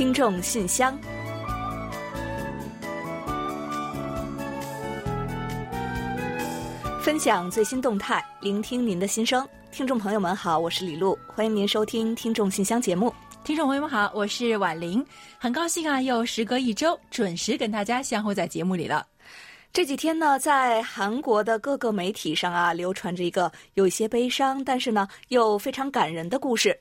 听众信箱，分享最新动态，聆听您的心声。听众朋友们好，我是李璐，欢迎您收听《听众信箱》节目。听众朋友们好，我是婉玲，很高兴啊，又时隔一周，准时跟大家相会在节目里了。这几天呢，在韩国的各个媒体上啊，流传着一个有一些悲伤，但是呢又非常感人的故事。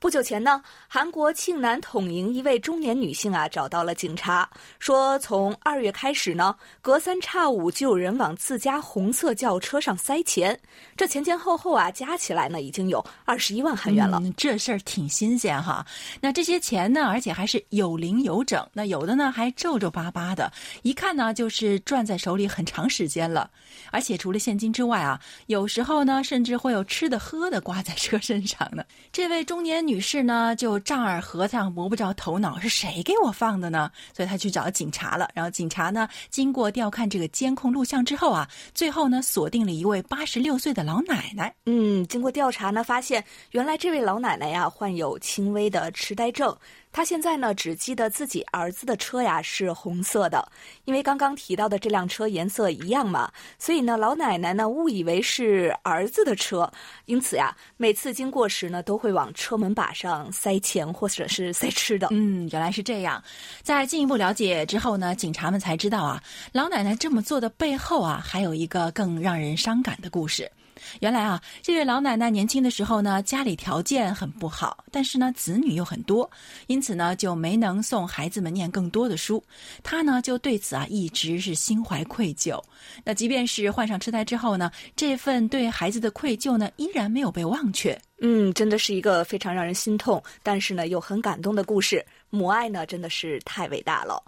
不久前呢，韩国庆南统营一位中年女性啊，找到了警察，说从二月开始呢，隔三差五就有人往自家红色轿车上塞钱，这前前后后啊，加起来呢，已经有二十一万韩元了。这事儿挺新鲜哈。那这些钱呢，而且还是有零有整，那有的呢还皱皱巴巴的，一看呢就是攥在手里很长时间了。而且除了现金之外啊，有时候呢，甚至会有吃的喝的挂在车身上呢。这位中年女女士呢，就丈二和尚摸不着头脑，是谁给我放的呢？所以她去找警察了。然后警察呢，经过调看这个监控录像之后啊，最后呢，锁定了一位八十六岁的老奶奶。嗯，经过调查呢，发现原来这位老奶奶呀，患有轻微的痴呆症。他现在呢，只记得自己儿子的车呀是红色的，因为刚刚提到的这辆车颜色一样嘛，所以呢，老奶奶呢误以为是儿子的车，因此呀，每次经过时呢，都会往车门把上塞钱或者是塞吃的。嗯，原来是这样。在进一步了解之后呢，警察们才知道啊，老奶奶这么做的背后啊，还有一个更让人伤感的故事。原来啊，这位老奶奶年轻的时候呢，家里条件很不好，但是呢，子女又很多，因此呢，就没能送孩子们念更多的书。她呢，就对此啊，一直是心怀愧疚。那即便是患上痴呆之后呢，这份对孩子的愧疚呢，依然没有被忘却。嗯，真的是一个非常让人心痛，但是呢，又很感动的故事。母爱呢，真的是太伟大了。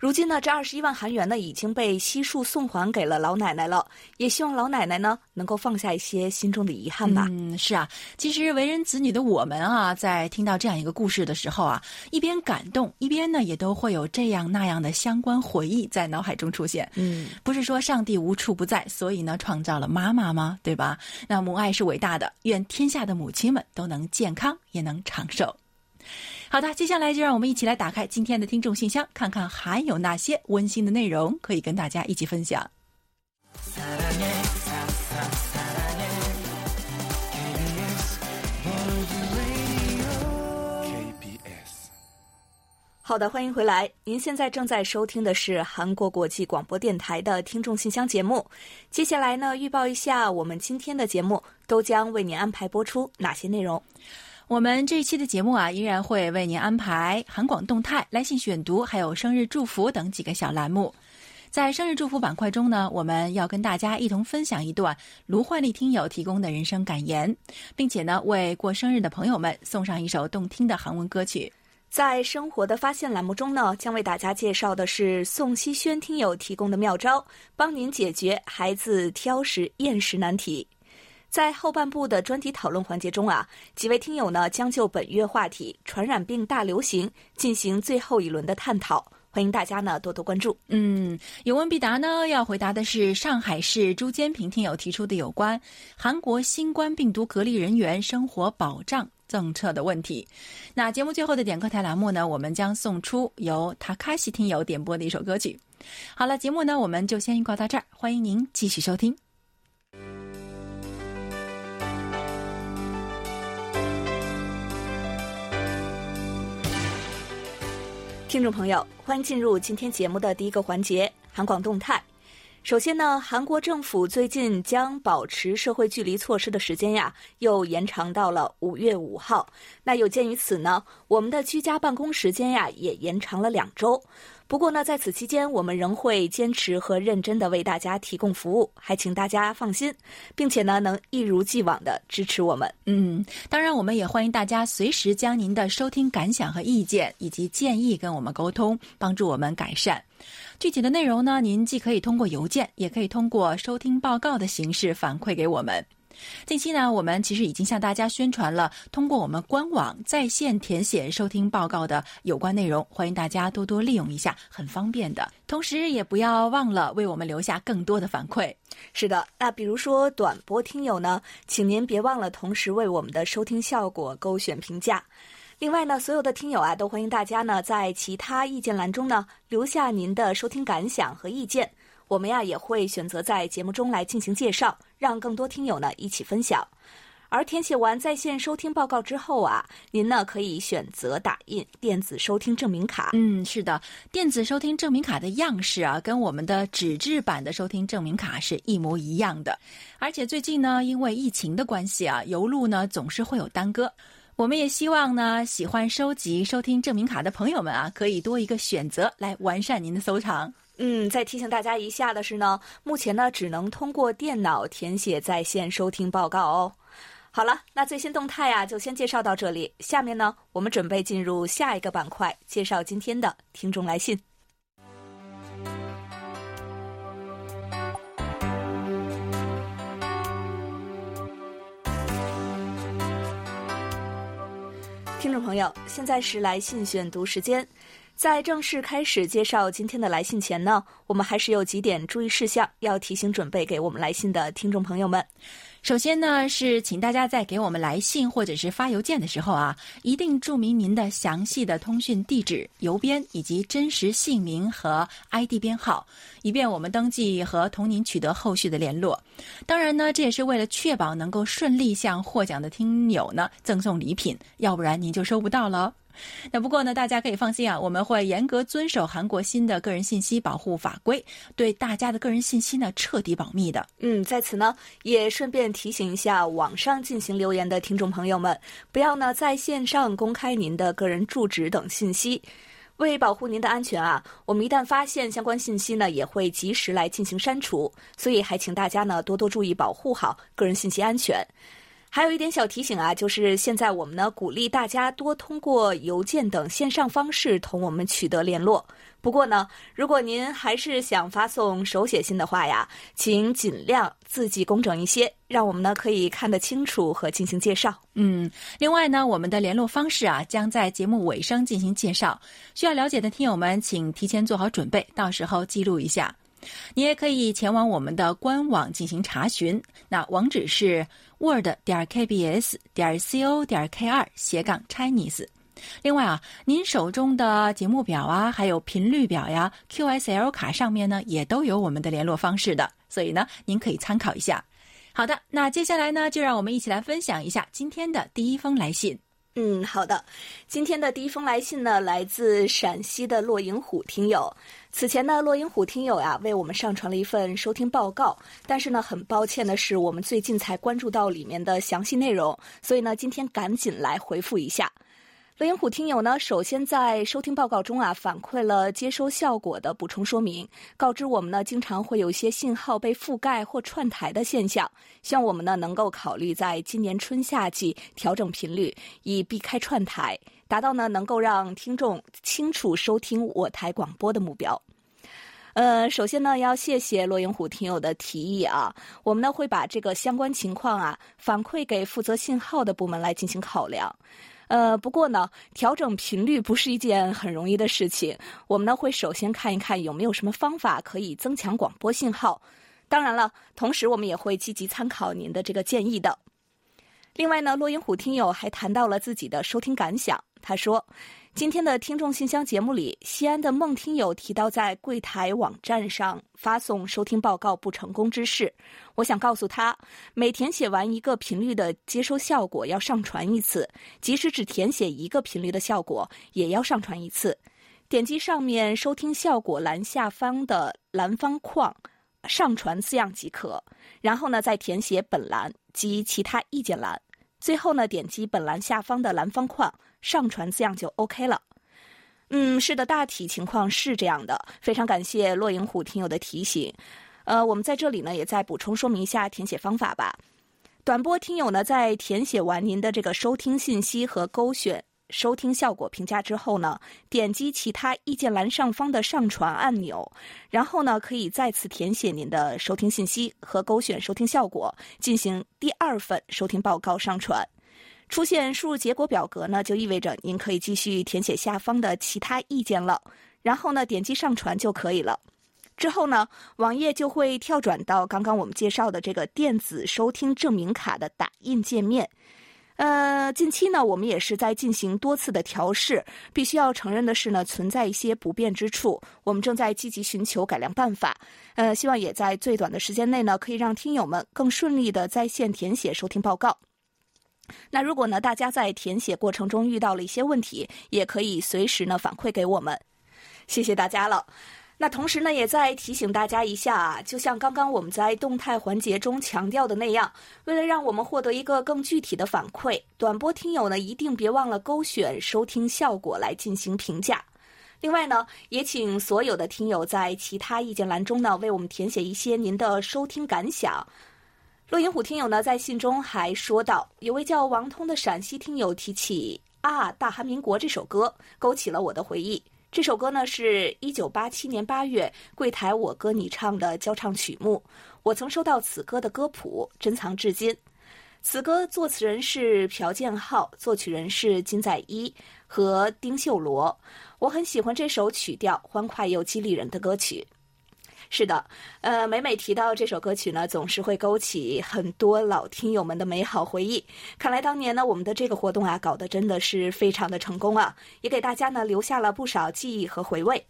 如今呢，这二十一万韩元呢已经被悉数送还给了老奶奶了，也希望老奶奶呢能够放下一些心中的遗憾吧。嗯，是啊，其实为人子女的我们啊，在听到这样一个故事的时候啊，一边感动，一边呢也都会有这样那样的相关回忆在脑海中出现。嗯，不是说上帝无处不在，所以呢创造了妈妈吗？对吧？那母爱是伟大的，愿天下的母亲们都能健康，也能长寿。好的，接下来就让我们一起来打开今天的听众信箱，看看还有哪些温馨的内容可以跟大家一起分享。好的，欢迎回来。您现在正在收听的是韩国国际广播电台的听众信箱节目。接下来呢，预报一下我们今天的节目都将为您安排播出哪些内容。我们这一期的节目啊，依然会为您安排韩广动态、来信选读，还有生日祝福等几个小栏目。在生日祝福板块中呢，我们要跟大家一同分享一段卢焕丽听友提供的人生感言，并且呢，为过生日的朋友们送上一首动听的韩文歌曲。在生活的发现栏目中呢，将为大家介绍的是宋希轩听友提供的妙招，帮您解决孩子挑食厌食难题。在后半部的专题讨论环节中啊，几位听友呢将就本月话题“传染病大流行”进行最后一轮的探讨，欢迎大家呢多多关注。嗯，有问必答呢，要回答的是上海市朱坚平听友提出的有关韩国新冠病毒隔离人员生活保障政策的问题。那节目最后的点歌台栏目呢，我们将送出由塔卡西听友点播的一首歌曲。好了，节目呢我们就先预告到这儿，欢迎您继续收听。听众朋友，欢迎进入今天节目的第一个环节——韩广动态。首先呢，韩国政府最近将保持社会距离措施的时间呀，又延长到了五月五号。那有鉴于此呢，我们的居家办公时间呀，也延长了两周。不过呢，在此期间，我们仍会坚持和认真的为大家提供服务，还请大家放心，并且呢，能一如既往的支持我们。嗯，当然，我们也欢迎大家随时将您的收听感想和意见以及建议跟我们沟通，帮助我们改善。具体的内容呢，您既可以通过邮件，也可以通过收听报告的形式反馈给我们。近期呢，我们其实已经向大家宣传了通过我们官网在线填写收听报告的有关内容，欢迎大家多多利用一下，很方便的。同时，也不要忘了为我们留下更多的反馈。是的，那比如说短波听友呢，请您别忘了同时为我们的收听效果勾选评价。另外呢，所有的听友啊，都欢迎大家呢在其他意见栏中呢留下您的收听感想和意见，我们呀也会选择在节目中来进行介绍，让更多听友呢一起分享。而填写完在线收听报告之后啊，您呢可以选择打印电子收听证明卡。嗯，是的，电子收听证明卡的样式啊，跟我们的纸质版的收听证明卡是一模一样的。而且最近呢，因为疫情的关系啊，邮路呢总是会有耽搁。我们也希望呢，喜欢收集收听证明卡的朋友们啊，可以多一个选择来完善您的收藏。嗯，再提醒大家一下的是呢，目前呢只能通过电脑填写在线收听报告哦。好了，那最新动态呀，就先介绍到这里。下面呢，我们准备进入下一个板块，介绍今天的听众来信。听众朋友，现在是来信选读时间。在正式开始介绍今天的来信前呢，我们还是有几点注意事项要提醒准备给我们来信的听众朋友们。首先呢，是请大家在给我们来信或者是发邮件的时候啊，一定注明您的详细的通讯地址、邮编以及真实姓名和 ID 编号，以便我们登记和同您取得后续的联络。当然呢，这也是为了确保能够顺利向获奖的听友呢赠送礼品，要不然您就收不到了。那不过呢，大家可以放心啊，我们会严格遵守韩国新的个人信息保护法规，对大家的个人信息呢彻底保密的。嗯，在此呢，也顺便提醒一下网上进行留言的听众朋友们，不要呢在线上公开您的个人住址等信息。为保护您的安全啊，我们一旦发现相关信息呢，也会及时来进行删除。所以还请大家呢多多注意保护好个人信息安全。还有一点小提醒啊，就是现在我们呢鼓励大家多通过邮件等线上方式同我们取得联络。不过呢，如果您还是想发送手写信的话呀，请尽量字迹工整一些，让我们呢可以看得清楚和进行介绍。嗯，另外呢，我们的联络方式啊将在节目尾声进行介绍，需要了解的听友们请提前做好准备，到时候记录一下。你也可以前往我们的官网进行查询，那网址是 word 点 kbs 点 co 点 k 二斜杠 Chinese。另外啊，您手中的节目表啊，还有频率表呀、QSL 卡上面呢，也都有我们的联络方式的，所以呢，您可以参考一下。好的，那接下来呢，就让我们一起来分享一下今天的第一封来信。嗯，好的。今天的第一封来信呢，来自陕西的骆银虎听友。此前呢，落英虎听友呀为我们上传了一份收听报告，但是呢，很抱歉的是，我们最近才关注到里面的详细内容，所以呢，今天赶紧来回复一下。乐银虎听友呢，首先在收听报告中啊，反馈了接收效果的补充说明，告知我们呢，经常会有一些信号被覆盖或串台的现象，希望我们呢能够考虑在今年春夏季调整频率，以避开串台，达到呢能够让听众清楚收听我台广播的目标。呃，首先呢，要谢谢骆英虎听友的提议啊，我们呢会把这个相关情况啊反馈给负责信号的部门来进行考量。呃，不过呢，调整频率不是一件很容易的事情。我们呢会首先看一看有没有什么方法可以增强广播信号。当然了，同时我们也会积极参考您的这个建议的。另外呢，洛英虎听友还谈到了自己的收听感想，他说。今天的听众信箱节目里，西安的孟听友提到在柜台网站上发送收听报告不成功之事。我想告诉他，每填写完一个频率的接收效果要上传一次，即使只填写一个频率的效果也要上传一次。点击上面收听效果栏下方的蓝方框，上传字样即可。然后呢，再填写本栏及其他意见栏。最后呢，点击本栏下方的蓝方框。上传字样就 OK 了。嗯，是的，大体情况是这样的。非常感谢洛影虎听友的提醒。呃，我们在这里呢，也再补充说明一下填写方法吧。短波听友呢，在填写完您的这个收听信息和勾选收听效果评价之后呢，点击其他意见栏上方的上传按钮，然后呢，可以再次填写您的收听信息和勾选收听效果，进行第二份收听报告上传。出现输入结果表格呢，就意味着您可以继续填写下方的其他意见了。然后呢，点击上传就可以了。之后呢，网页就会跳转到刚刚我们介绍的这个电子收听证明卡的打印界面。呃，近期呢，我们也是在进行多次的调试。必须要承认的是呢，存在一些不便之处，我们正在积极寻求改良办法。呃，希望也在最短的时间内呢，可以让听友们更顺利的在线填写收听报告。那如果呢，大家在填写过程中遇到了一些问题，也可以随时呢反馈给我们。谢谢大家了。那同时呢，也在提醒大家一下啊，就像刚刚我们在动态环节中强调的那样，为了让我们获得一个更具体的反馈，短波听友呢一定别忘了勾选收听效果来进行评价。另外呢，也请所有的听友在其他意见栏中呢为我们填写一些您的收听感想。洛银虎听友呢在信中还说到，有位叫王通的陕西听友提起啊《大韩民国》这首歌，勾起了我的回忆。这首歌呢，是一九八七年八月柜台我歌你唱的交唱曲目。我曾收到此歌的歌谱，珍藏至今。此歌作词人是朴建浩，作曲人是金载一和丁秀罗。我很喜欢这首曲调欢快又激励人的歌曲。是的，呃，每每提到这首歌曲呢，总是会勾起很多老听友们的美好回忆。看来当年呢，我们的这个活动啊，搞得真的是非常的成功啊，也给大家呢留下了不少记忆和回味。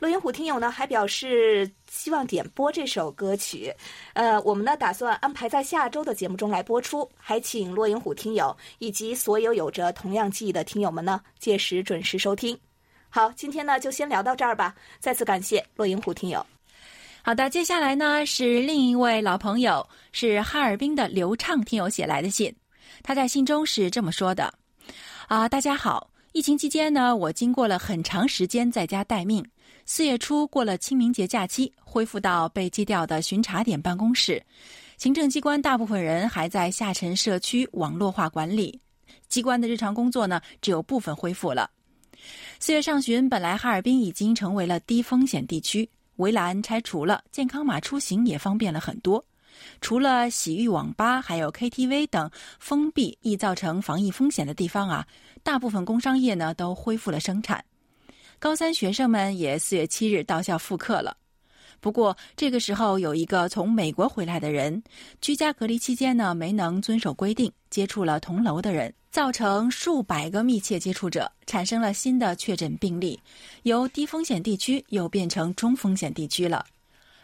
洛银虎听友呢还表示希望点播这首歌曲，呃，我们呢打算安排在下周的节目中来播出，还请洛银虎听友以及所有有着同样记忆的听友们呢，届时准时收听。好，今天呢就先聊到这儿吧，再次感谢洛银虎听友。好的，接下来呢是另一位老朋友，是哈尔滨的刘畅听友写来的信。他在信中是这么说的：“啊，大家好，疫情期间呢，我经过了很长时间在家待命。四月初过了清明节假期，恢复到被基调的巡查点办公室。行政机关大部分人还在下沉社区网络化管理，机关的日常工作呢，只有部分恢复了。四月上旬，本来哈尔滨已经成为了低风险地区。”围栏拆除了，健康码出行也方便了很多。除了洗浴网吧、还有 KTV 等封闭易造成防疫风险的地方啊，大部分工商业呢都恢复了生产。高三学生们也四月七日到校复课了。不过这个时候有一个从美国回来的人，居家隔离期间呢没能遵守规定，接触了同楼的人。造成数百个密切接触者产生了新的确诊病例，由低风险地区又变成中风险地区了。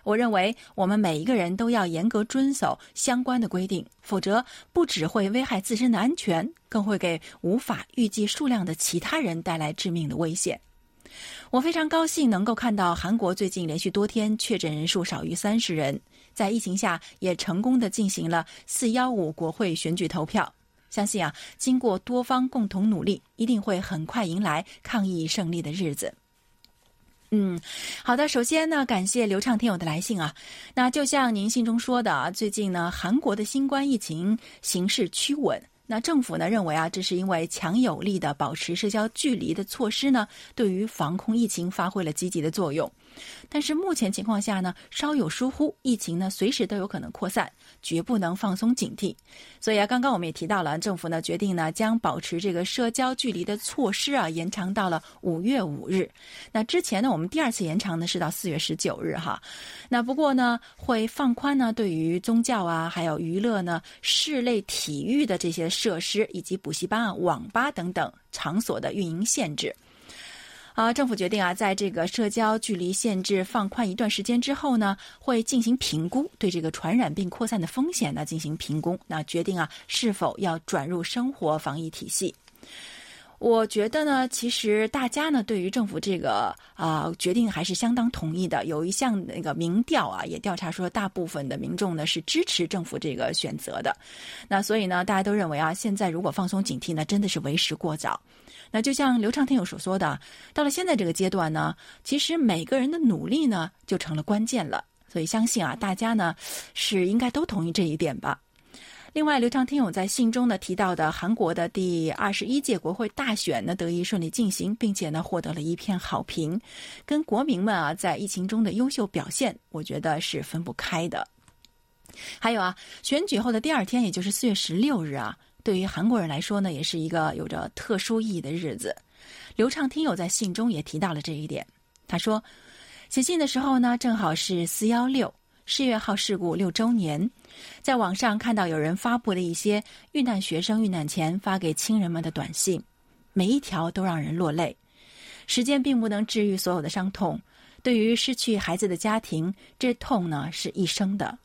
我认为我们每一个人都要严格遵守相关的规定，否则不只会危害自身的安全，更会给无法预计数量的其他人带来致命的危险。我非常高兴能够看到韩国最近连续多天确诊人数少于三十人，在疫情下也成功的进行了四幺五国会选举投票。相信啊，经过多方共同努力，一定会很快迎来抗疫胜利的日子。嗯，好的。首先呢，感谢刘畅听友的来信啊。那就像您信中说的啊，最近呢，韩国的新冠疫情形势趋稳。那政府呢认为啊，这是因为强有力的保持社交距离的措施呢，对于防控疫情发挥了积极的作用。但是目前情况下呢，稍有疏忽，疫情呢随时都有可能扩散，绝不能放松警惕。所以啊，刚刚我们也提到了，政府呢决定呢将保持这个社交距离的措施啊延长到了五月五日。那之前呢，我们第二次延长呢是到四月十九日哈。那不过呢，会放宽呢对于宗教啊、还有娱乐呢、室内体育的这些设施以及补习班啊、网吧等等场所的运营限制。啊，政府决定啊，在这个社交距离限制放宽一段时间之后呢，会进行评估，对这个传染病扩散的风险呢进行评估，那决定啊是否要转入生活防疫体系。我觉得呢，其实大家呢对于政府这个啊决定还是相当同意的。有一项那个民调啊，也调查说，大部分的民众呢是支持政府这个选择的。那所以呢，大家都认为啊，现在如果放松警惕呢，真的是为时过早。那就像刘畅天友所说的，到了现在这个阶段呢，其实每个人的努力呢就成了关键了。所以相信啊，大家呢是应该都同意这一点吧。另外，刘畅听友在信中呢提到的韩国的第二十一届国会大选呢得以顺利进行，并且呢获得了一片好评，跟国民们啊在疫情中的优秀表现，我觉得是分不开的。还有啊，选举后的第二天，也就是四月十六日啊，对于韩国人来说呢，也是一个有着特殊意义的日子。刘畅听友在信中也提到了这一点，他说，写信的时候呢，正好是四幺六。世越号事故六周年，在网上看到有人发布了一些遇难学生遇难前发给亲人们的短信，每一条都让人落泪。时间并不能治愈所有的伤痛，对于失去孩子的家庭，这痛呢是一生的。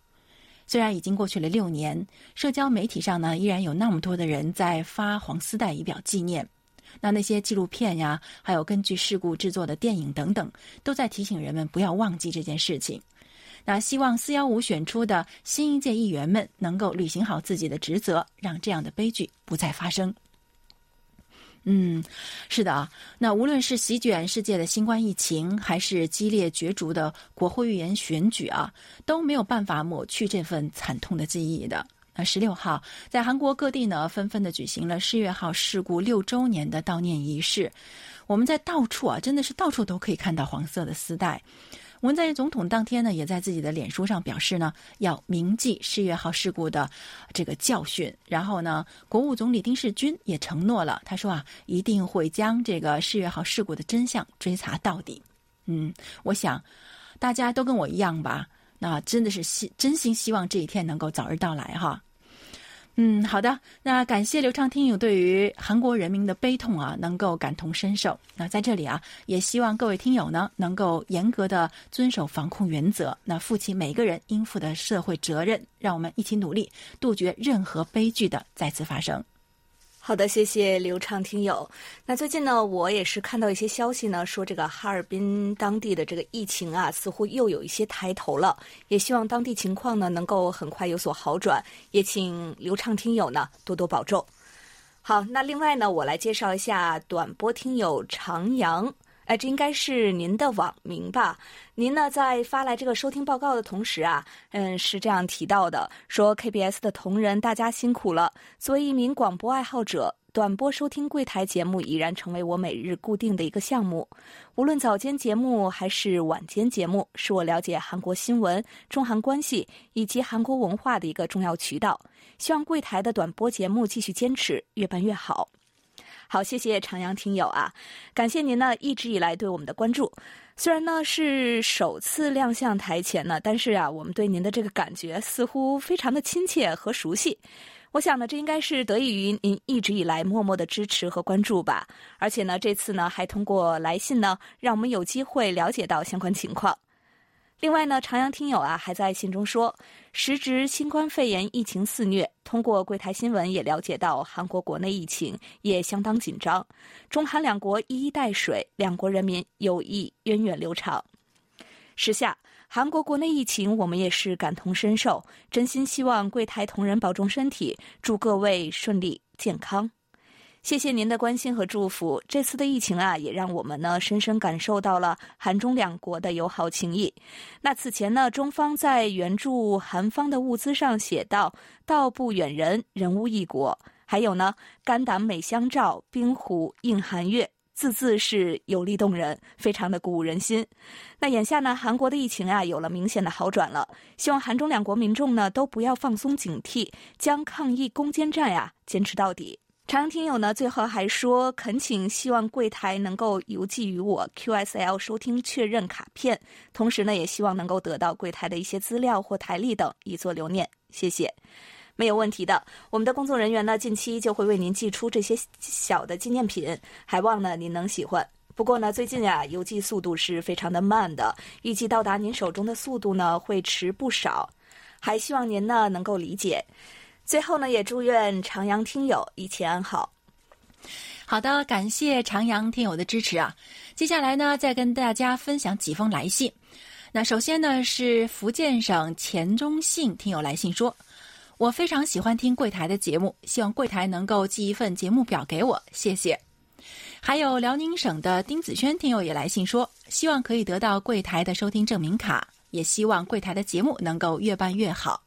虽然已经过去了六年，社交媒体上呢依然有那么多的人在发黄丝带以表纪念。那那些纪录片呀，还有根据事故制作的电影等等，都在提醒人们不要忘记这件事情。那希望四幺五选出的新一届议员们能够履行好自己的职责，让这样的悲剧不再发生。嗯，是的啊。那无论是席卷世界的新冠疫情，还是激烈角逐的国会议员选举啊，都没有办法抹去这份惨痛的记忆的。那十六号，在韩国各地呢，纷纷的举行了世越号事故六周年的悼念仪式。我们在到处啊，真的是到处都可以看到黄色的丝带。文在寅总统当天呢，也在自己的脸书上表示呢，要铭记世越号事故的这个教训。然后呢，国务总理丁世军也承诺了，他说啊，一定会将这个世越号事故的真相追查到底。嗯，我想大家都跟我一样吧。那真的是希真心希望这一天能够早日到来哈。嗯，好的。那感谢刘畅听友对于韩国人民的悲痛啊，能够感同身受。那在这里啊，也希望各位听友呢，能够严格的遵守防控原则，那负起每个人应负的社会责任，让我们一起努力，杜绝任何悲剧的再次发生。好的，谢谢刘畅听友。那最近呢，我也是看到一些消息呢，说这个哈尔滨当地的这个疫情啊，似乎又有一些抬头了。也希望当地情况呢能够很快有所好转。也请刘畅听友呢多多保重。好，那另外呢，我来介绍一下短波听友长阳。哎，这应该是您的网名吧？您呢，在发来这个收听报告的同时啊，嗯，是这样提到的：说 KBS 的同仁，大家辛苦了。作为一名广播爱好者，短波收听柜台节目已然成为我每日固定的一个项目。无论早间节目还是晚间节目，是我了解韩国新闻、中韩关系以及韩国文化的一个重要渠道。希望柜台的短播节目继续坚持，越办越好。好，谢谢长阳听友啊，感谢您呢一直以来对我们的关注。虽然呢是首次亮相台前呢，但是啊，我们对您的这个感觉似乎非常的亲切和熟悉。我想呢，这应该是得益于您一直以来默默的支持和关注吧。而且呢，这次呢还通过来信呢，让我们有机会了解到相关情况。另外呢，长阳听友啊还在信中说，时值新冠肺炎疫情肆虐，通过柜台新闻也了解到韩国国内疫情也相当紧张，中韩两国一衣带水，两国人民友谊源远流长。时下韩国国内疫情，我们也是感同身受，真心希望柜台同仁保重身体，祝各位顺利健康。谢谢您的关心和祝福。这次的疫情啊，也让我们呢深深感受到了韩中两国的友好情谊。那此前呢，中方在援助韩方的物资上写道：“道不远人，人无异国。”还有呢，“肝胆美相照，冰湖映寒月”，字字是有力动人，非常的鼓舞人心。那眼下呢，韩国的疫情啊有了明显的好转了，希望韩中两国民众呢都不要放松警惕，将抗疫攻坚战呀坚持到底。长听友呢，最后还说恳请，希望柜台能够邮寄于我 QSL 收听确认卡片，同时呢，也希望能够得到柜台的一些资料或台历等，以作留念。谢谢，没有问题的。我们的工作人员呢，近期就会为您寄出这些小的纪念品，还望呢您能喜欢。不过呢，最近呀，邮寄速度是非常的慢的，预计到达您手中的速度呢会迟不少，还希望您呢能够理解。最后呢，也祝愿长阳听友一切安好。好的，感谢长阳听友的支持啊！接下来呢，再跟大家分享几封来信。那首先呢，是福建省钱中信听友来信说：“我非常喜欢听柜台的节目，希望柜台能够寄一份节目表给我，谢谢。”还有辽宁省的丁子轩听友也来信说：“希望可以得到柜台的收听证明卡，也希望柜台的节目能够越办越好。”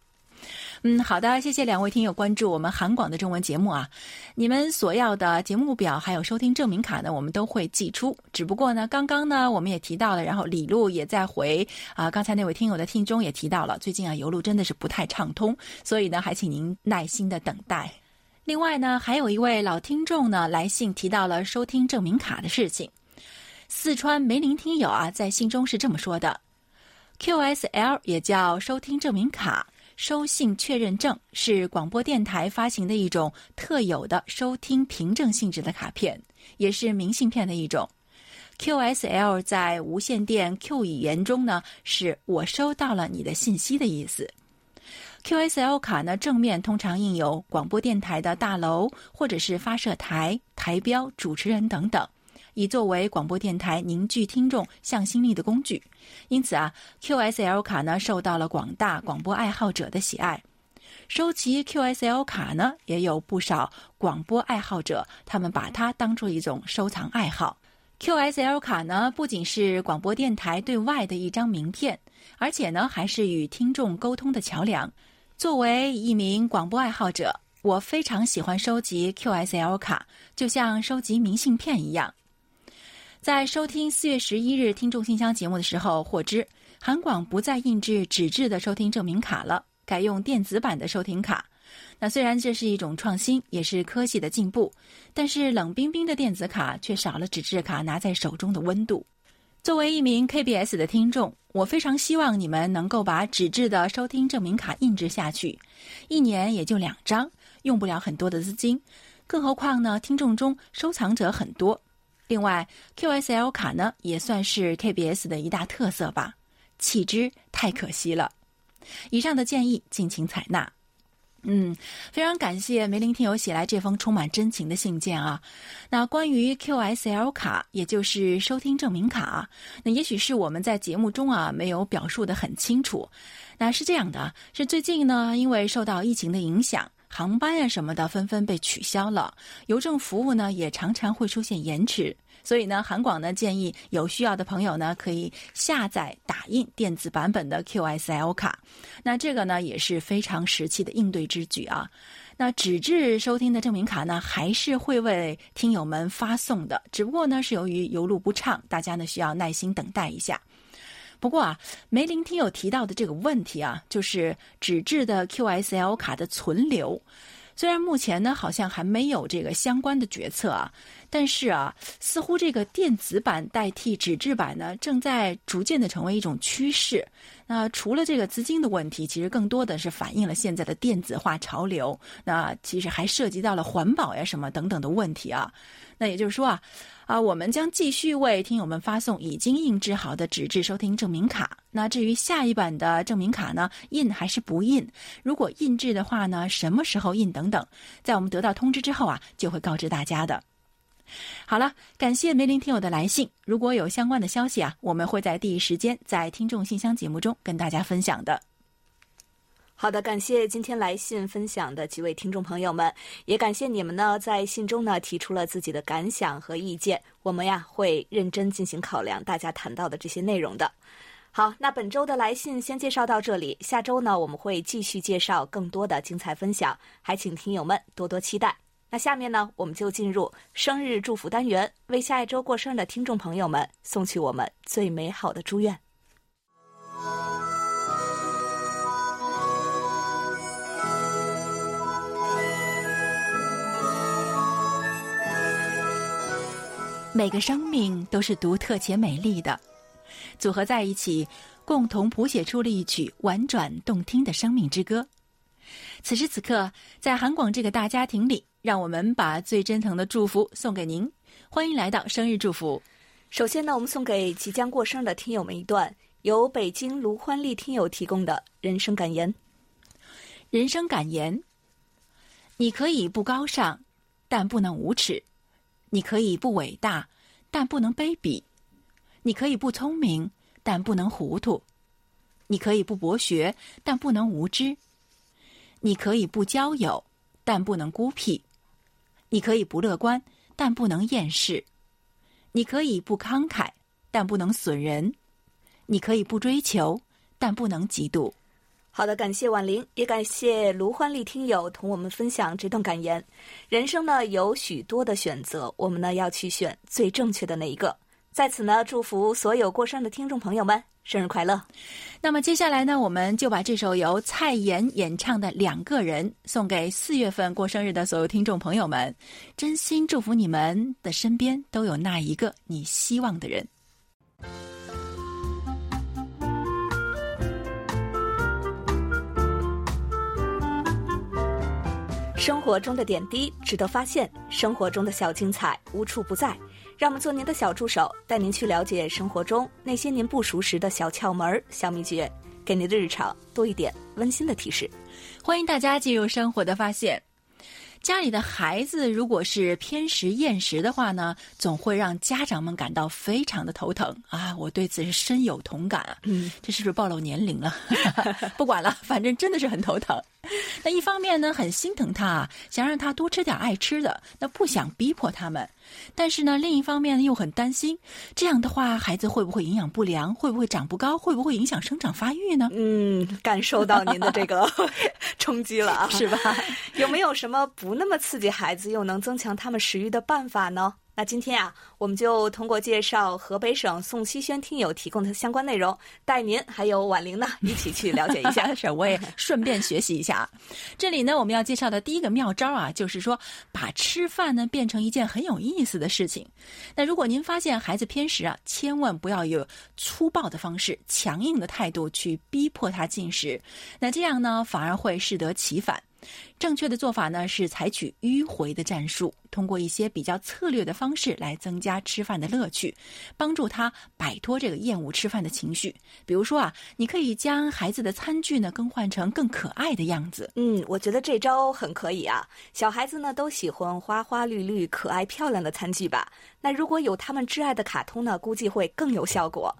嗯，好的，谢谢两位听友关注我们韩广的中文节目啊。你们所要的节目表还有收听证明卡呢，我们都会寄出。只不过呢，刚刚呢，我们也提到了，然后李璐也在回啊，刚才那位听友的听中也提到了，最近啊，邮路真的是不太畅通，所以呢，还请您耐心的等待。另外呢，还有一位老听众呢来信提到了收听证明卡的事情。四川梅林听友啊，在信中是这么说的。QSL 也叫收听证明卡、收信确认证，是广播电台发行的一种特有的收听凭证性质的卡片，也是明信片的一种。QSL 在无线电 Q 语言中呢，是我收到了你的信息的意思。QSL 卡呢，正面通常印有广播电台的大楼或者是发射台、台标、主持人等等。以作为广播电台凝聚听众向心力的工具，因此啊，QSL 卡呢受到了广大广播爱好者的喜爱。收集 QSL 卡呢，也有不少广播爱好者，他们把它当做一种收藏爱好。QSL 卡呢，不仅是广播电台对外的一张名片，而且呢，还是与听众沟通的桥梁。作为一名广播爱好者，我非常喜欢收集 QSL 卡，就像收集明信片一样。在收听四月十一日听众信箱节目的时候，获知韩广不再印制纸质的收听证明卡了，改用电子版的收听卡。那虽然这是一种创新，也是科技的进步，但是冷冰冰的电子卡却少了纸质卡拿在手中的温度。作为一名 KBS 的听众，我非常希望你们能够把纸质的收听证明卡印制下去，一年也就两张，用不了很多的资金，更何况呢，听众中收藏者很多。另外，QSL 卡呢也算是 KBS 的一大特色吧，弃之太可惜了。以上的建议敬请采纳。嗯，非常感谢梅林听友写来这封充满真情的信件啊。那关于 QSL 卡，也就是收听证明卡，那也许是我们在节目中啊没有表述的很清楚。那是这样的，是最近呢，因为受到疫情的影响。航班呀什么的纷纷被取消了，邮政服务呢也常常会出现延迟，所以呢，韩广呢建议有需要的朋友呢可以下载打印电子版本的 QSL 卡，那这个呢也是非常时期的应对之举啊。那纸质收听的证明卡呢还是会为听友们发送的，只不过呢是由于邮路不畅，大家呢需要耐心等待一下。不过啊，梅林听友提到的这个问题啊，就是纸质的 QSL 卡的存留。虽然目前呢好像还没有这个相关的决策啊，但是啊，似乎这个电子版代替纸质版呢，正在逐渐的成为一种趋势。那除了这个资金的问题，其实更多的是反映了现在的电子化潮流。那其实还涉及到了环保呀什么等等的问题啊。那也就是说啊。啊，我们将继续为听友们发送已经印制好的纸质收听证明卡。那至于下一版的证明卡呢，印还是不印？如果印制的话呢，什么时候印等等，在我们得到通知之后啊，就会告知大家的。好了，感谢梅林听友的来信。如果有相关的消息啊，我们会在第一时间在听众信箱节目中跟大家分享的。好的，感谢今天来信分享的几位听众朋友们，也感谢你们呢在信中呢提出了自己的感想和意见，我们呀会认真进行考量大家谈到的这些内容的。好，那本周的来信先介绍到这里，下周呢我们会继续介绍更多的精彩分享，还请听友们多多期待。那下面呢我们就进入生日祝福单元，为下一周过生日的听众朋友们送去我们最美好的祝愿。每个生命都是独特且美丽的，组合在一起，共同谱写出了一曲婉转动听的生命之歌。此时此刻，在韩广这个大家庭里，让我们把最真诚的祝福送给您。欢迎来到生日祝福。首先呢，我们送给即将过生日的听友们一段由北京卢欢丽听友提供的人生感言。人生感言：你可以不高尚，但不能无耻。你可以不伟大，但不能卑鄙；你可以不聪明，但不能糊涂；你可以不博学，但不能无知；你可以不交友，但不能孤僻；你可以不乐观，但不能厌世；你可以不慷慨，但不能损人；你可以不追求，但不能嫉妒。好的，感谢婉玲，也感谢卢欢丽听友同我们分享这段感言。人生呢有许多的选择，我们呢要去选最正确的那一个。在此呢，祝福所有过生的听众朋友们生日快乐。那么接下来呢我们就把这首由蔡妍演唱的两个人送给四月份过生日的所有听众朋友们。真心祝福你们的身边都有那一个你希望的人。生活中的点滴值得发现生活中的小精彩无处不在。让我们做您的小助手，带您去了解生活中那些您不熟识的小窍门、小秘诀，给您的日常多一点温馨的提示。欢迎大家进入生活的发现。家里的孩子如果是偏食厌食的话呢，总会让家长们感到非常的头疼啊！我对此是深有同感啊。嗯，这是不是暴露年龄了？不管了，反正真的是很头疼。那一方面呢，很心疼他，想让他多吃点爱吃的，那不想逼迫他们；但是呢，另一方面又很担心，这样的话，孩子会不会营养不良？会不会长不高？会不会影响生长发育呢？嗯，感受到您的这个 冲击了啊，是吧？有没有什么不那么刺激孩子，又能增强他们食欲的办法呢？那今天啊，我们就通过介绍河北省宋希轩听友提供的相关内容，带您还有婉玲呢一起去了解一下。是，我也 顺便学习一下。这里呢，我们要介绍的第一个妙招啊，就是说把吃饭呢变成一件很有意思的事情。那如果您发现孩子偏食啊，千万不要有粗暴的方式、强硬的态度去逼迫他进食，那这样呢，反而会适得其反。正确的做法呢是采取迂回的战术，通过一些比较策略的方式来增加吃饭的乐趣，帮助他摆脱这个厌恶吃饭的情绪。比如说啊，你可以将孩子的餐具呢更换成更可爱的样子。嗯，我觉得这招很可以啊。小孩子呢都喜欢花花绿绿、可爱漂亮的餐具吧？那如果有他们挚爱的卡通呢，估计会更有效果。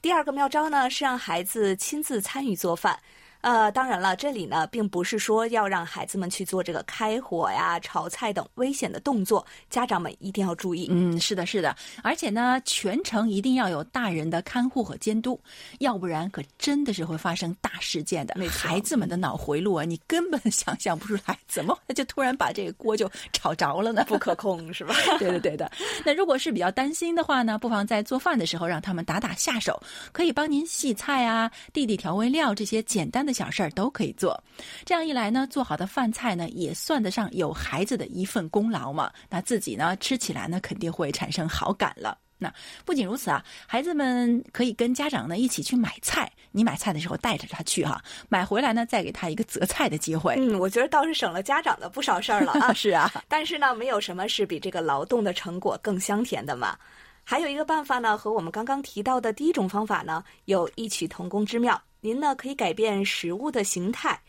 第二个妙招呢是让孩子亲自参与做饭。呃，当然了，这里呢，并不是说要让孩子们去做这个开火呀、炒菜等危险的动作，家长们一定要注意。嗯，是的，是的，而且呢，全程一定要有大人的看护和监督，要不然可真的是会发生大事件的。孩子们的脑回路啊，你根本 想象不出来，怎么就突然把这个锅就炒着了呢？不可控是吧？对的，对的。那如果是比较担心的话呢，不妨在做饭的时候让他们打打下手，可以帮您洗菜啊、弟弟调味料这些简单的。小事儿都可以做，这样一来呢，做好的饭菜呢也算得上有孩子的一份功劳嘛。那自己呢吃起来呢肯定会产生好感了。那不仅如此啊，孩子们可以跟家长呢一起去买菜，你买菜的时候带着他去哈，买回来呢再给他一个择菜的机会。嗯，我觉得倒是省了家长的不少事儿了啊。是啊，但是呢，没有什么是比这个劳动的成果更香甜的嘛。还有一个办法呢，和我们刚刚提到的第一种方法呢有异曲同工之妙。您呢可以改变食物的形态。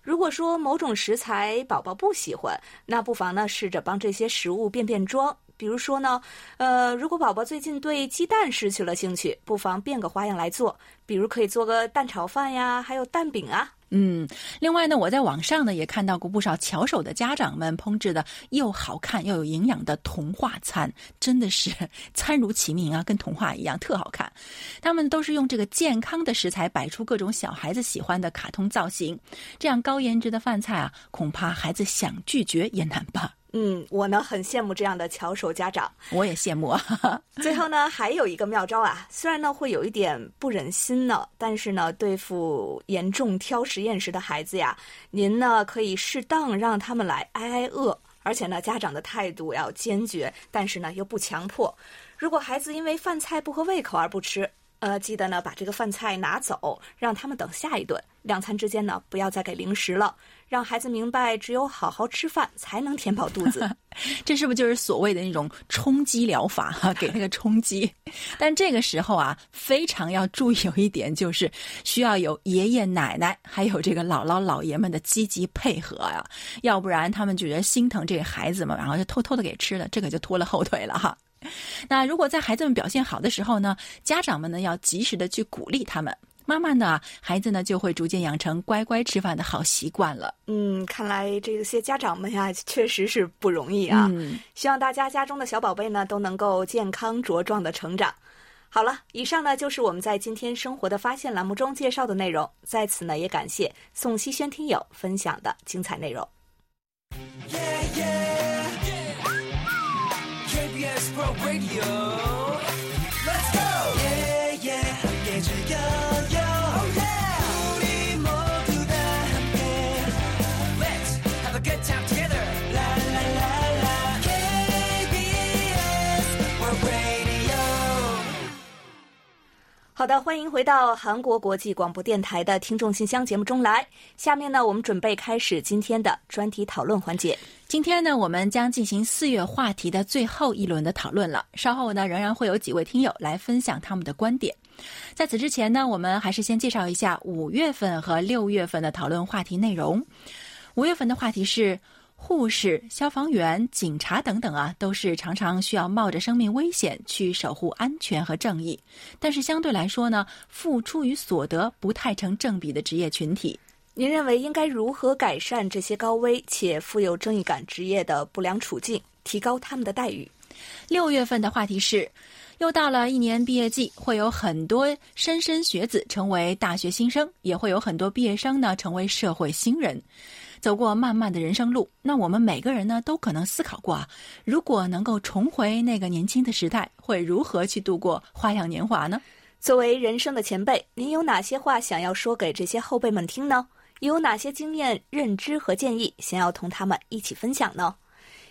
如果说某种食材宝宝不喜欢，那不妨呢试着帮这些食物变变装。比如说呢，呃，如果宝宝最近对鸡蛋失去了兴趣，不妨变个花样来做，比如可以做个蛋炒饭呀，还有蛋饼啊。嗯，另外呢，我在网上呢也看到过不少巧手的家长们烹制的又好看又有营养的童话餐，真的是餐如其名啊，跟童话一样，特好看。他们都是用这个健康的食材摆出各种小孩子喜欢的卡通造型，这样高颜值的饭菜啊，恐怕孩子想拒绝也难吧。嗯，我呢很羡慕这样的巧手家长，我也羡慕啊。最后呢，还有一个妙招啊，虽然呢会有一点不忍心呢，但是呢，对付严重挑食厌食的孩子呀，您呢可以适当让他们来挨挨饿，而且呢，家长的态度要坚决，但是呢又不强迫。如果孩子因为饭菜不合胃口而不吃，呃，记得呢把这个饭菜拿走，让他们等下一顿。两餐之间呢，不要再给零食了，让孩子明白，只有好好吃饭才能填饱肚子。这是不是就是所谓的那种冲击疗法？哈，给那个冲击。但这个时候啊，非常要注意有一点，就是需要有爷爷奶奶还有这个姥姥姥爷们的积极配合啊，要不然他们就觉得心疼这个孩子嘛，然后就偷偷的给吃了，这可就拖了后腿了哈。那如果在孩子们表现好的时候呢，家长们呢要及时的去鼓励他们，慢慢的孩子呢就会逐渐养成乖乖吃饭的好习惯了。嗯，看来这些家长们呀，确实是不容易啊。嗯，希望大家家中的小宝贝呢都能够健康茁壮的成长。好了，以上呢就是我们在今天生活的发现栏目中介绍的内容。在此呢也感谢宋希轩听友分享的精彩内容。好好的，欢迎回到韩国国际广播电台的听众信箱节目中来。下面呢，我们准备开始今天的专题讨论环节。今天呢，我们将进行四月话题的最后一轮的讨论了。稍后呢，仍然会有几位听友来分享他们的观点。在此之前呢，我们还是先介绍一下五月份和六月份的讨论话题内容。五月份的话题是。护士、消防员、警察等等啊，都是常常需要冒着生命危险去守护安全和正义，但是相对来说呢，付出与所得不太成正比的职业群体。您认为应该如何改善这些高危且富有正义感职业的不良处境，提高他们的待遇？六月份的话题是，又到了一年毕业季，会有很多莘莘学子成为大学新生，也会有很多毕业生呢成为社会新人。走过漫漫的人生路，那我们每个人呢都可能思考过啊，如果能够重回那个年轻的时代，会如何去度过花样年华呢？作为人生的前辈，您有哪些话想要说给这些后辈们听呢？有哪些经验、认知和建议想要同他们一起分享呢？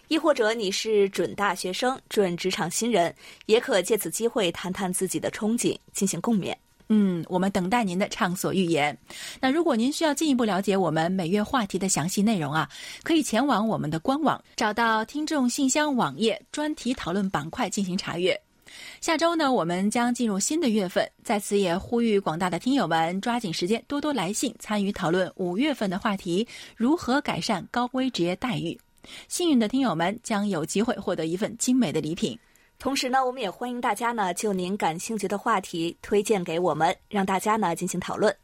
亦或者你是准大学生、准职场新人，也可借此机会谈谈自己的憧憬，进行共勉。嗯，我们等待您的畅所欲言。那如果您需要进一步了解我们每月话题的详细内容啊，可以前往我们的官网，找到听众信箱网页专题讨论板块进行查阅。下周呢，我们将进入新的月份，在此也呼吁广大的听友们抓紧时间，多多来信参与讨论五月份的话题：如何改善高危职业待遇。幸运的听友们将有机会获得一份精美的礼品。同时呢，我们也欢迎大家呢就您感兴趣的话题推荐给我们，让大家呢进行讨论。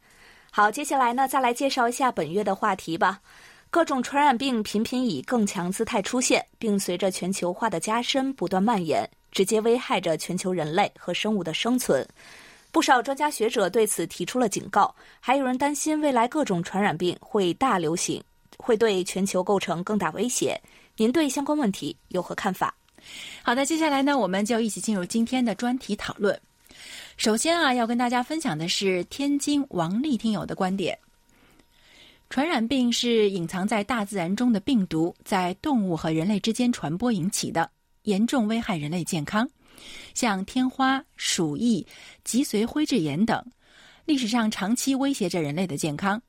好，接下来呢再来介绍一下本月的话题吧。各种传染病频频以更强姿态出现，并随着全球化的加深不断蔓延，直接危害着全球人类和生物的生存。不少专家学者对此提出了警告，还有人担心未来各种传染病会大流行，会对全球构成更大威胁。您对相关问题有何看法？好的，接下来呢，我们就一起进入今天的专题讨论。首先啊，要跟大家分享的是天津王丽听友的观点：传染病是隐藏在大自然中的病毒，在动物和人类之间传播引起的，严重危害人类健康，像天花、鼠疫、脊髓灰质炎等，历史上长期威胁着人类的健康。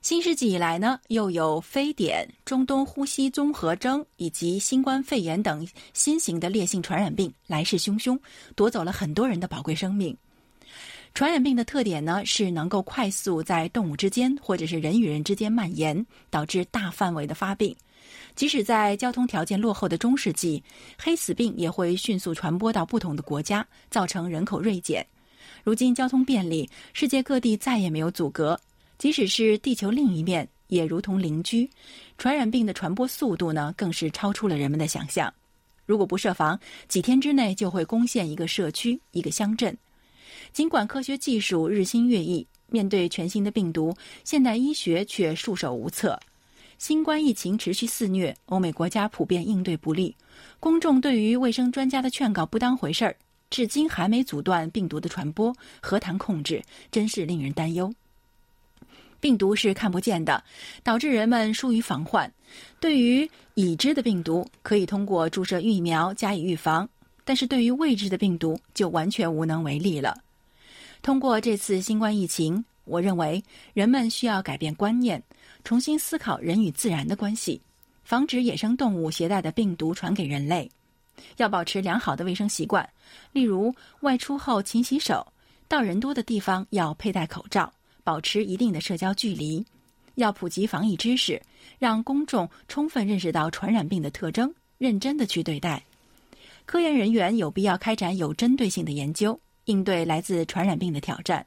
新世纪以来呢，又有非典、中东呼吸综合征以及新冠肺炎等新型的烈性传染病来势汹汹，夺走了很多人的宝贵生命。传染病的特点呢，是能够快速在动物之间或者是人与人之间蔓延，导致大范围的发病。即使在交通条件落后的中世纪，黑死病也会迅速传播到不同的国家，造成人口锐减。如今交通便利，世界各地再也没有阻隔。即使是地球另一面，也如同邻居。传染病的传播速度呢，更是超出了人们的想象。如果不设防，几天之内就会攻陷一个社区、一个乡镇。尽管科学技术日新月异，面对全新的病毒，现代医学却束手无策。新冠疫情持续肆虐，欧美国家普遍应对不利，公众对于卫生专家的劝告不当回事儿，至今还没阻断病毒的传播，何谈控制？真是令人担忧。病毒是看不见的，导致人们疏于防患。对于已知的病毒，可以通过注射疫苗加以预防；但是对于未知的病毒，就完全无能为力了。通过这次新冠疫情，我认为人们需要改变观念，重新思考人与自然的关系，防止野生动物携带的病毒传给人类。要保持良好的卫生习惯，例如外出后勤洗手，到人多的地方要佩戴口罩。保持一定的社交距离，要普及防疫知识，让公众充分认识到传染病的特征，认真的去对待。科研人员有必要开展有针对性的研究，应对来自传染病的挑战。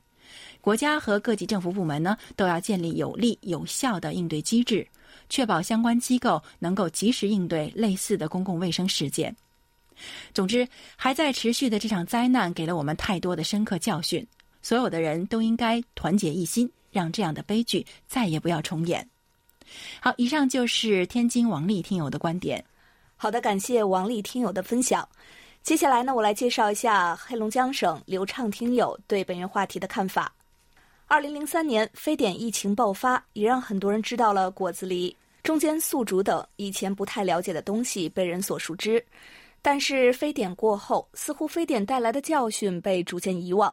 国家和各级政府部门呢，都要建立有力有效的应对机制，确保相关机构能够及时应对类似的公共卫生事件。总之，还在持续的这场灾难给了我们太多的深刻教训。所有的人都应该团结一心，让这样的悲剧再也不要重演。好，以上就是天津王丽听友的观点。好的，感谢王丽听友的分享。接下来呢，我来介绍一下黑龙江省刘畅听友对本月话题的看法。二零零三年非典疫情爆发，也让很多人知道了果子狸、中间宿主等以前不太了解的东西被人所熟知。但是非典过后，似乎非典带来的教训被逐渐遗忘。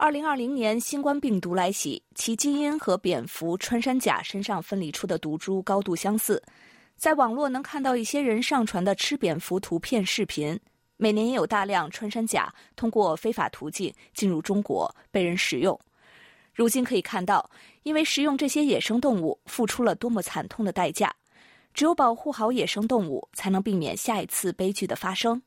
二零二零年新冠病毒来袭，其基因和蝙蝠、穿山甲身上分离出的毒株高度相似。在网络能看到一些人上传的吃蝙蝠图片、视频。每年也有大量穿山甲通过非法途径进入中国被人食用。如今可以看到，因为食用这些野生动物，付出了多么惨痛的代价。只有保护好野生动物，才能避免下一次悲剧的发生。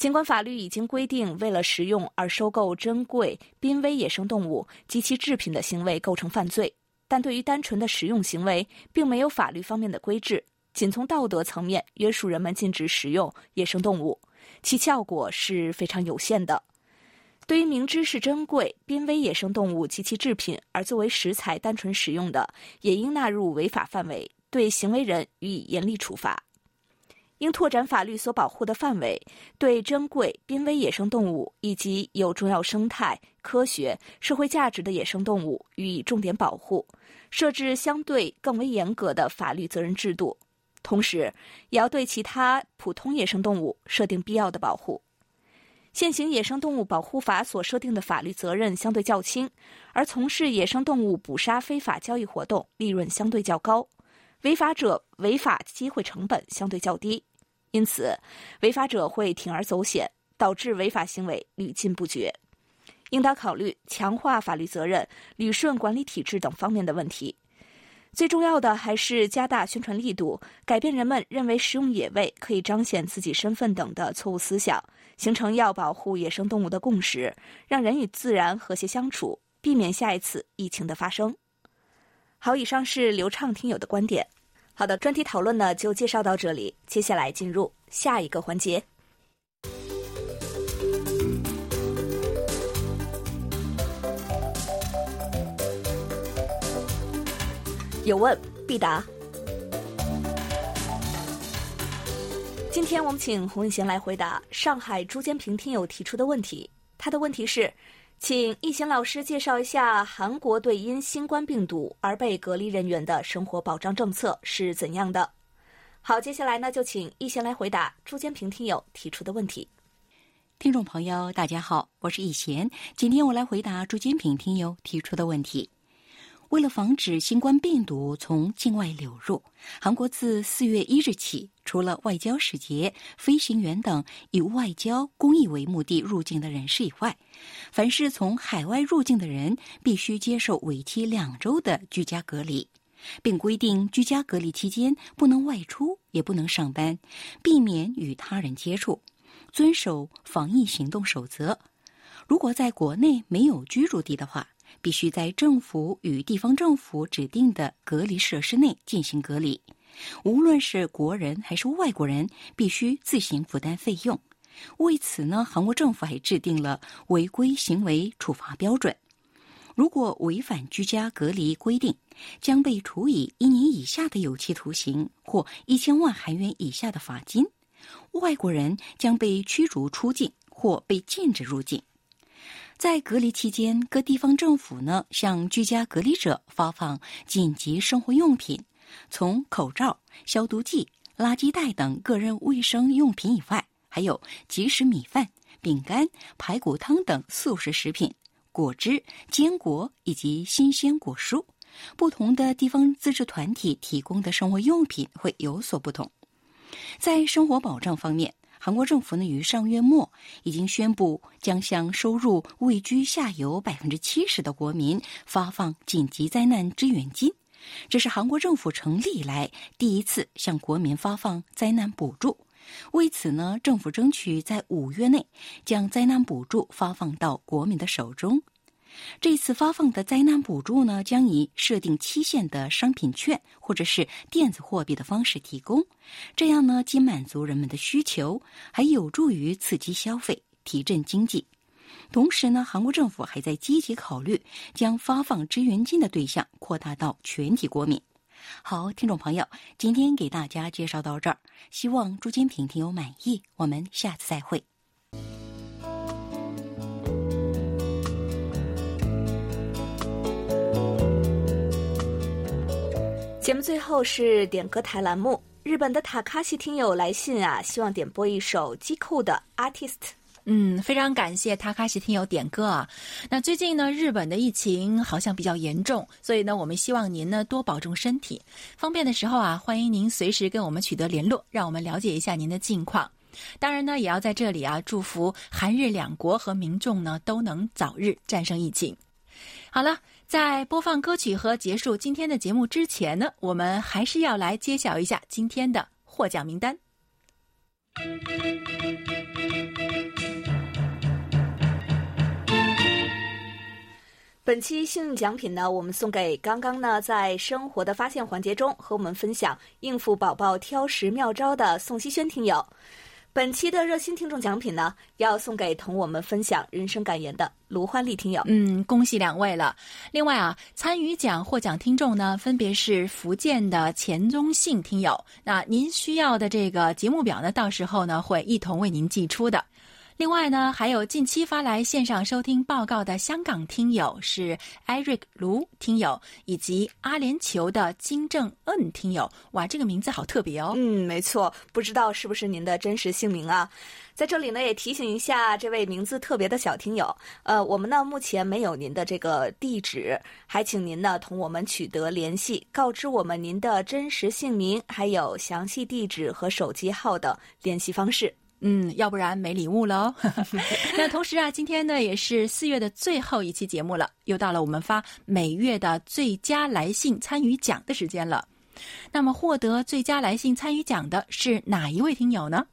尽管法律已经规定，为了食用而收购珍贵濒危野生动物及其制品的行为构成犯罪，但对于单纯的食用行为，并没有法律方面的规制，仅从道德层面约束人们禁止食用野生动物，其效果是非常有限的。对于明知是珍贵濒危野生动物及其制品而作为食材单纯食用的，也应纳入违法范围，对行为人予以严厉处罚。应拓展法律所保护的范围，对珍贵濒危野生动物以及有重要生态、科学、社会价值的野生动物予以重点保护，设置相对更为严格的法律责任制度。同时，也要对其他普通野生动物设定必要的保护。现行《野生动物保护法》所设定的法律责任相对较轻，而从事野生动物捕杀非法交易活动利润相对较高，违法者违法机会成本相对较低。因此，违法者会铤而走险，导致违法行为屡禁不绝。应当考虑强化法律责任、捋顺管理体制等方面的问题。最重要的还是加大宣传力度，改变人们认为食用野味可以彰显自己身份等的错误思想，形成要保护野生动物的共识，让人与自然和谐相处，避免下一次疫情的发生。好，以上是流畅听友的观点。好的，专题讨论呢就介绍到这里，接下来进入下一个环节。有问必答。今天我们请洪一贤来回答上海朱坚平听友提出的问题。他的问题是。请易贤老师介绍一下韩国对因新冠病毒而被隔离人员的生活保障政策是怎样的？好，接下来呢，就请易贤来回答朱坚平听友提出的问题。听众朋友，大家好，我是易贤，今天我来回答朱坚平听友提出的问题。为了防止新冠病毒从境外流入，韩国自四月一日起，除了外交使节、飞行员等以外交、公益为目的入境的人士以外，凡是从海外入境的人，必须接受为期两周的居家隔离，并规定居家隔离期间不能外出，也不能上班，避免与他人接触，遵守防疫行动守则。如果在国内没有居住地的话，必须在政府与地方政府指定的隔离设施内进行隔离，无论是国人还是外国人，必须自行负担费用。为此呢，韩国政府还制定了违规行为处罚标准。如果违反居家隔离规定，将被处以一年以下的有期徒刑或一千万韩元以下的罚金；外国人将被驱逐出境或被禁止入境。在隔离期间，各地方政府呢向居家隔离者发放紧急生活用品，从口罩、消毒剂、垃圾袋等个人卫生用品以外，还有即食米饭、饼干、排骨汤等速食食品、果汁、坚果以及新鲜果蔬。不同的地方自治团体提供的生活用品会有所不同。在生活保障方面。韩国政府呢，于上月末已经宣布，将向收入位居下游百分之七十的国民发放紧急灾难支援金。这是韩国政府成立以来第一次向国民发放灾难补助。为此呢，政府争取在五月内将灾难补助发放到国民的手中。这次发放的灾难补助呢，将以设定期限的商品券或者是电子货币的方式提供，这样呢，既满足人们的需求，还有助于刺激消费、提振经济。同时呢，韩国政府还在积极考虑将发放支援金的对象扩大到全体国民。好，听众朋友，今天给大家介绍到这儿，希望朱金平听友满意。我们下次再会。节目最后是点歌台栏目。日本的塔卡西听友来信啊，希望点播一首机库的《Artist》。嗯，非常感谢塔卡西听友点歌啊。那最近呢，日本的疫情好像比较严重，所以呢，我们希望您呢多保重身体。方便的时候啊，欢迎您随时跟我们取得联络，让我们了解一下您的近况。当然呢，也要在这里啊，祝福韩日两国和民众呢都能早日战胜疫情。好了，在播放歌曲和结束今天的节目之前呢，我们还是要来揭晓一下今天的获奖名单。本期幸运奖品呢，我们送给刚刚呢在生活的发现环节中和我们分享应付宝宝挑食妙招的宋希轩听友。本期的热心听众奖品呢，要送给同我们分享人生感言的卢欢丽听友。嗯，恭喜两位了。另外啊，参与奖获奖听众呢，分别是福建的钱宗信听友。那您需要的这个节目表呢，到时候呢会一同为您寄出的。另外呢，还有近期发来线上收听报告的香港听友是 Eric 卢听友，以及阿联酋的金正恩听友。哇，这个名字好特别哦。嗯，没错，不知道是不是您的真实姓名啊？在这里呢，也提醒一下这位名字特别的小听友，呃，我们呢目前没有您的这个地址，还请您呢同我们取得联系，告知我们您的真实姓名，还有详细地址和手机号的联系方式。嗯，要不然没礼物了哦。那同时啊，今天呢也是四月的最后一期节目了，又到了我们发每月的最佳来信参与奖的时间了。那么获得最佳来信参与奖的是哪一位听友呢？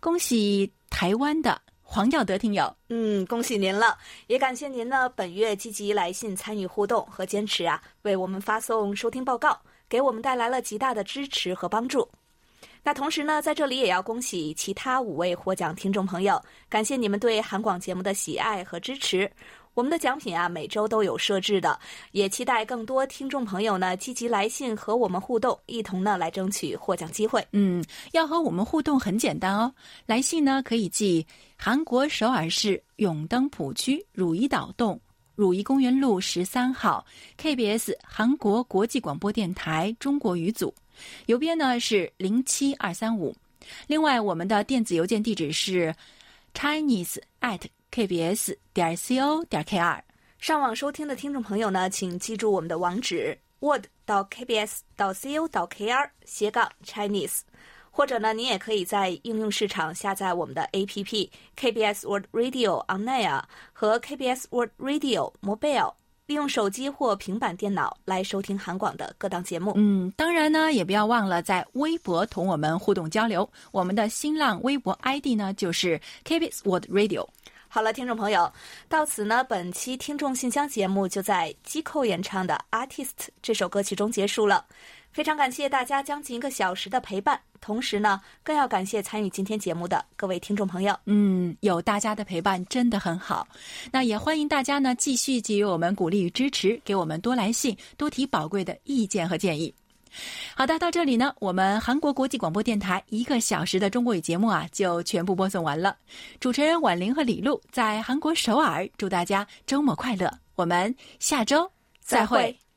恭喜台湾的黄耀德听友。嗯，恭喜您了，也感谢您呢本月积极来信参与互动和坚持啊，为我们发送收听报告，给我们带来了极大的支持和帮助。那同时呢，在这里也要恭喜其他五位获奖听众朋友，感谢你们对韩广节目的喜爱和支持。我们的奖品啊，每周都有设置的，也期待更多听众朋友呢积极来信和我们互动，一同呢来争取获奖机会。嗯，要和我们互动很简单哦，来信呢可以寄韩国首尔市永登浦区汝矣岛洞汝矣公园路十三号 KBS 韩国国际广播电台中国语组。邮编呢是零七二三五，另外我们的电子邮件地址是 chinese at kbs 点 co 点 kr。上网收听的听众朋友呢，请记住我们的网址 word 到 kbs 到 co 到 kr 斜杠 chinese，或者呢，您也可以在应用市场下载我们的 APP KBS word Radio On Air 和 KBS word Radio Mobile。利用手机或平板电脑来收听韩广的各档节目。嗯，当然呢，也不要忘了在微博同我们互动交流。我们的新浪微博 ID 呢，就是 KBS World Radio。好了，听众朋友，到此呢，本期听众信箱节目就在机构演唱的《Artist》这首歌曲中结束了。非常感谢大家将近一个小时的陪伴，同时呢，更要感谢参与今天节目的各位听众朋友。嗯，有大家的陪伴真的很好。那也欢迎大家呢继续给予我们鼓励与支持，给我们多来信，多提宝贵的意见和建议。好的，到这里呢，我们韩国国际广播电台一个小时的中国语节目啊，就全部播送完了。主持人婉玲和李璐在韩国首尔，祝大家周末快乐。我们下周再会。